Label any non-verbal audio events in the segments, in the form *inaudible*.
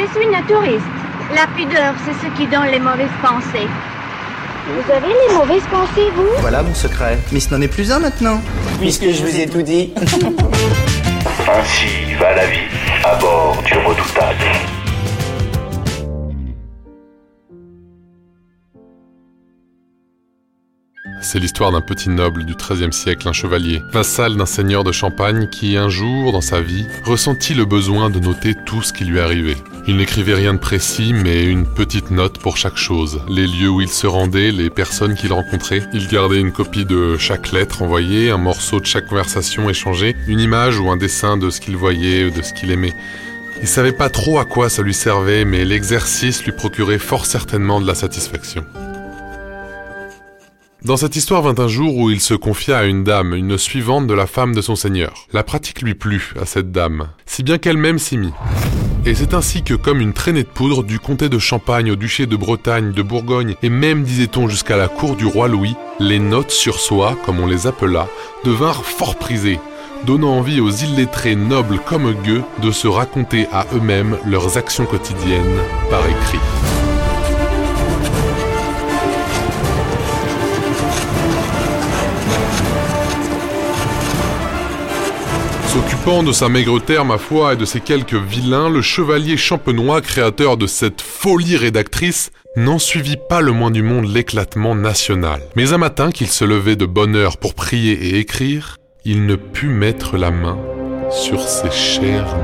Je suis une touriste. La pudeur, c'est ce qui donne les mauvaises pensées. Vous avez les mauvaises pensées, vous? Voilà mon secret. Mais ce n'en est plus un maintenant. Puisque je vous ai tout dit. *laughs* Ainsi va la vie à bord du redoutable. C'est l'histoire d'un petit noble du XIIIe siècle, un chevalier, vassal d'un seigneur de Champagne qui, un jour, dans sa vie, ressentit le besoin de noter tout ce qui lui arrivait. Il n'écrivait rien de précis, mais une petite note pour chaque chose. Les lieux où il se rendait, les personnes qu'il rencontrait. Il gardait une copie de chaque lettre envoyée, un morceau de chaque conversation échangée, une image ou un dessin de ce qu'il voyait ou de ce qu'il aimait. Il savait pas trop à quoi ça lui servait, mais l'exercice lui procurait fort certainement de la satisfaction. Dans cette histoire vint un jour où il se confia à une dame, une suivante de la femme de son seigneur. La pratique lui plut à cette dame, si bien qu'elle-même s'y mit. Et c'est ainsi que, comme une traînée de poudre, du comté de Champagne au duché de Bretagne, de Bourgogne, et même, disait-on, jusqu'à la cour du roi Louis, les notes sur soi, comme on les appela, devinrent fort prisées, donnant envie aux illettrés nobles comme gueux de se raconter à eux-mêmes leurs actions quotidiennes par écrit. S'occupant de sa maigre terre, ma foi, et de ses quelques vilains, le chevalier champenois, créateur de cette folie rédactrice, n'en suivit pas le moins du monde l'éclatement national. Mais un matin qu'il se levait de bonne heure pour prier et écrire, il ne put mettre la main sur ses chères.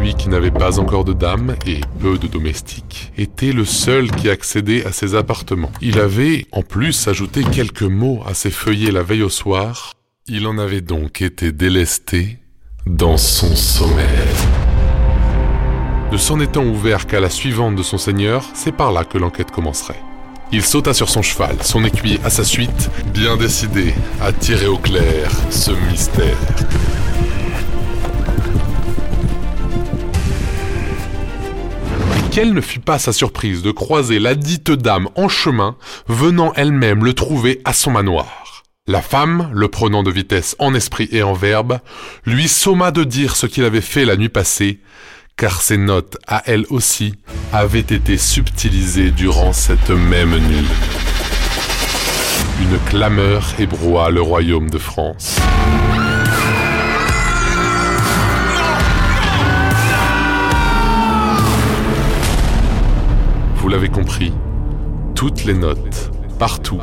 Lui qui n'avait pas encore de dame et peu de domestiques, était le seul qui accédait à ses appartements. Il avait, en plus, ajouté quelques mots à ses feuillets la veille au soir, il en avait donc été délesté dans son sommeil. Ne s'en étant ouvert qu'à la suivante de son seigneur, c'est par là que l'enquête commencerait. Il sauta sur son cheval, son écuyer à sa suite, bien décidé à tirer au clair ce mystère. Quelle ne fut pas sa surprise de croiser la dite dame en chemin, venant elle-même le trouver à son manoir. La femme, le prenant de vitesse en esprit et en verbe, lui somma de dire ce qu'il avait fait la nuit passée, car ses notes, à elle aussi, avaient été subtilisées durant cette même nuit. Une clameur ébroua le royaume de France. Vous l'avez compris, toutes les notes, partout,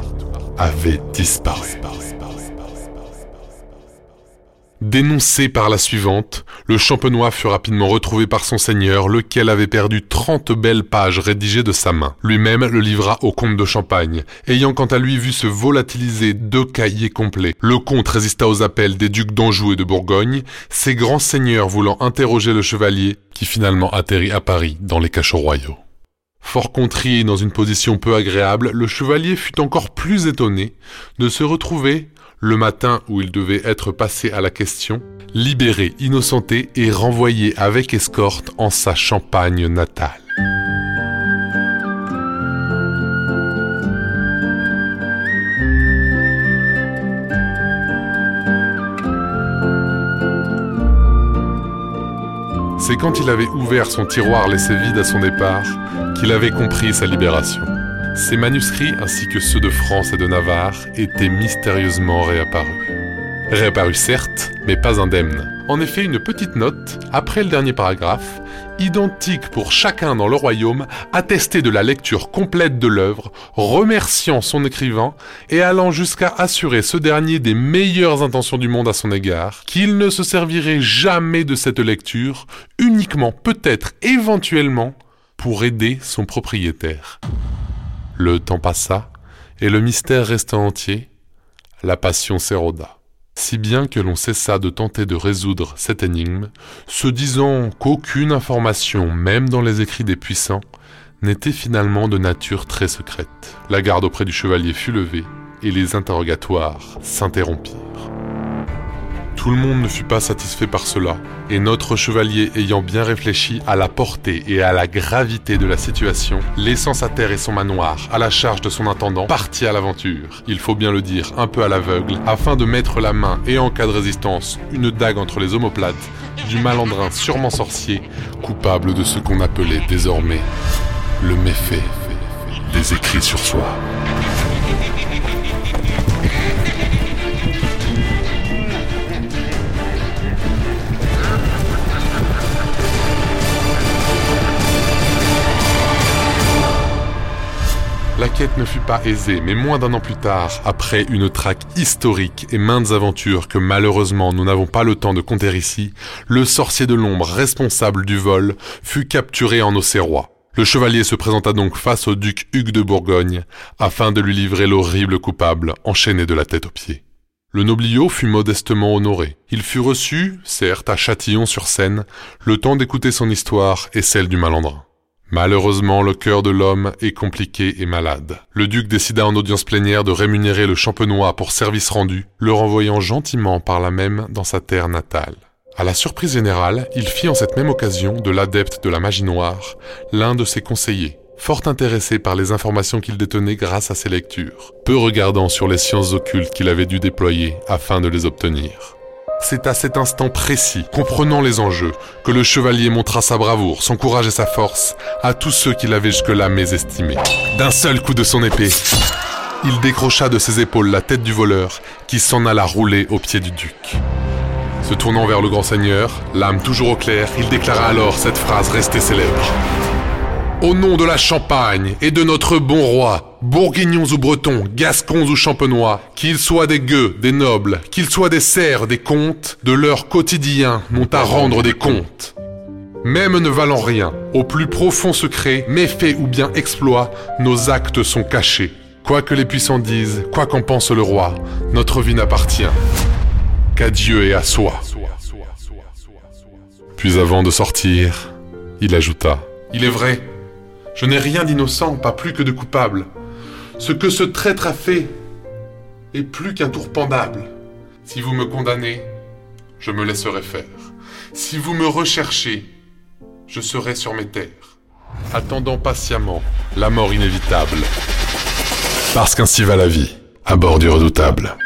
avaient disparu. Dénoncé par la suivante, le champenois fut rapidement retrouvé par son seigneur, lequel avait perdu trente belles pages rédigées de sa main. Lui-même le livra au comte de Champagne, ayant quant à lui vu se volatiliser deux cahiers complets. Le comte résista aux appels des ducs d'Anjou et de Bourgogne, ces grands seigneurs voulant interroger le chevalier, qui finalement atterrit à Paris dans les cachots royaux. Fort contrit et dans une position peu agréable, le chevalier fut encore plus étonné de se retrouver, le matin où il devait être passé à la question, libéré, innocenté et renvoyé avec escorte en sa Champagne natale. C'est quand il avait ouvert son tiroir laissé vide à son départ qu'il avait compris sa libération. Ses manuscrits, ainsi que ceux de France et de Navarre, étaient mystérieusement réapparus. Réapparus certes, mais pas indemnes. En effet, une petite note, après le dernier paragraphe, identique pour chacun dans le royaume, attestait de la lecture complète de l'œuvre, remerciant son écrivain et allant jusqu'à assurer ce dernier des meilleures intentions du monde à son égard, qu'il ne se servirait jamais de cette lecture, uniquement peut-être éventuellement pour aider son propriétaire. Le temps passa, et le mystère resta entier, la passion s'éroda si bien que l'on cessa de tenter de résoudre cette énigme, se disant qu'aucune information, même dans les écrits des puissants, n'était finalement de nature très secrète. La garde auprès du chevalier fut levée, et les interrogatoires s'interrompirent. Tout le monde ne fut pas satisfait par cela, et notre chevalier ayant bien réfléchi à la portée et à la gravité de la situation, laissant sa terre et son manoir à la charge de son intendant, partit à l'aventure, il faut bien le dire un peu à l'aveugle, afin de mettre la main et en cas de résistance, une dague entre les omoplates du malandrin sûrement sorcier, coupable de ce qu'on appelait désormais le méfait des écrits sur soi. La quête ne fut pas aisée, mais moins d'un an plus tard, après une traque historique et maintes aventures que malheureusement nous n'avons pas le temps de compter ici, le sorcier de l'ombre responsable du vol fut capturé en Auxerrois. Le chevalier se présenta donc face au duc Hugues de Bourgogne, afin de lui livrer l'horrible coupable, enchaîné de la tête aux pieds. Le nobliau fut modestement honoré. Il fut reçu, certes, à Châtillon-sur-Seine, le temps d'écouter son histoire et celle du malandrin. Malheureusement, le cœur de l'homme est compliqué et malade. Le duc décida en audience plénière de rémunérer le champenois pour service rendu, le renvoyant gentiment par là même dans sa terre natale. À la surprise générale, il fit en cette même occasion de l'adepte de la magie noire l'un de ses conseillers, fort intéressé par les informations qu'il détenait grâce à ses lectures, peu regardant sur les sciences occultes qu'il avait dû déployer afin de les obtenir. C'est à cet instant précis, comprenant les enjeux, que le chevalier montra sa bravoure, son courage et sa force à tous ceux qu'il avait jusque-là mésestimés. D'un seul coup de son épée, il décrocha de ses épaules la tête du voleur, qui s'en alla rouler au pied du duc. Se tournant vers le grand seigneur, l'âme toujours au clair, il déclara alors cette phrase restée célèbre. Au nom de la Champagne et de notre bon roi, bourguignons ou bretons, gascons ou champenois, qu'ils soient des gueux, des nobles, qu'ils soient des serfs, des comtes, de leur quotidien n'ont à rendre des comptes. Même ne valant rien, au plus profond secret, méfaits ou bien exploits, nos actes sont cachés. Quoi que les puissants disent, quoi qu'en pense le roi, notre vie n'appartient qu'à Dieu et à soi. Puis avant de sortir, il ajouta, Il est vrai, je n'ai rien d'innocent, pas plus que de coupable. Ce que ce traître a fait est plus qu'un tour pendable. Si vous me condamnez, je me laisserai faire. Si vous me recherchez, je serai sur mes terres, attendant patiemment la mort inévitable. Parce qu'ainsi va la vie, à bord du redoutable.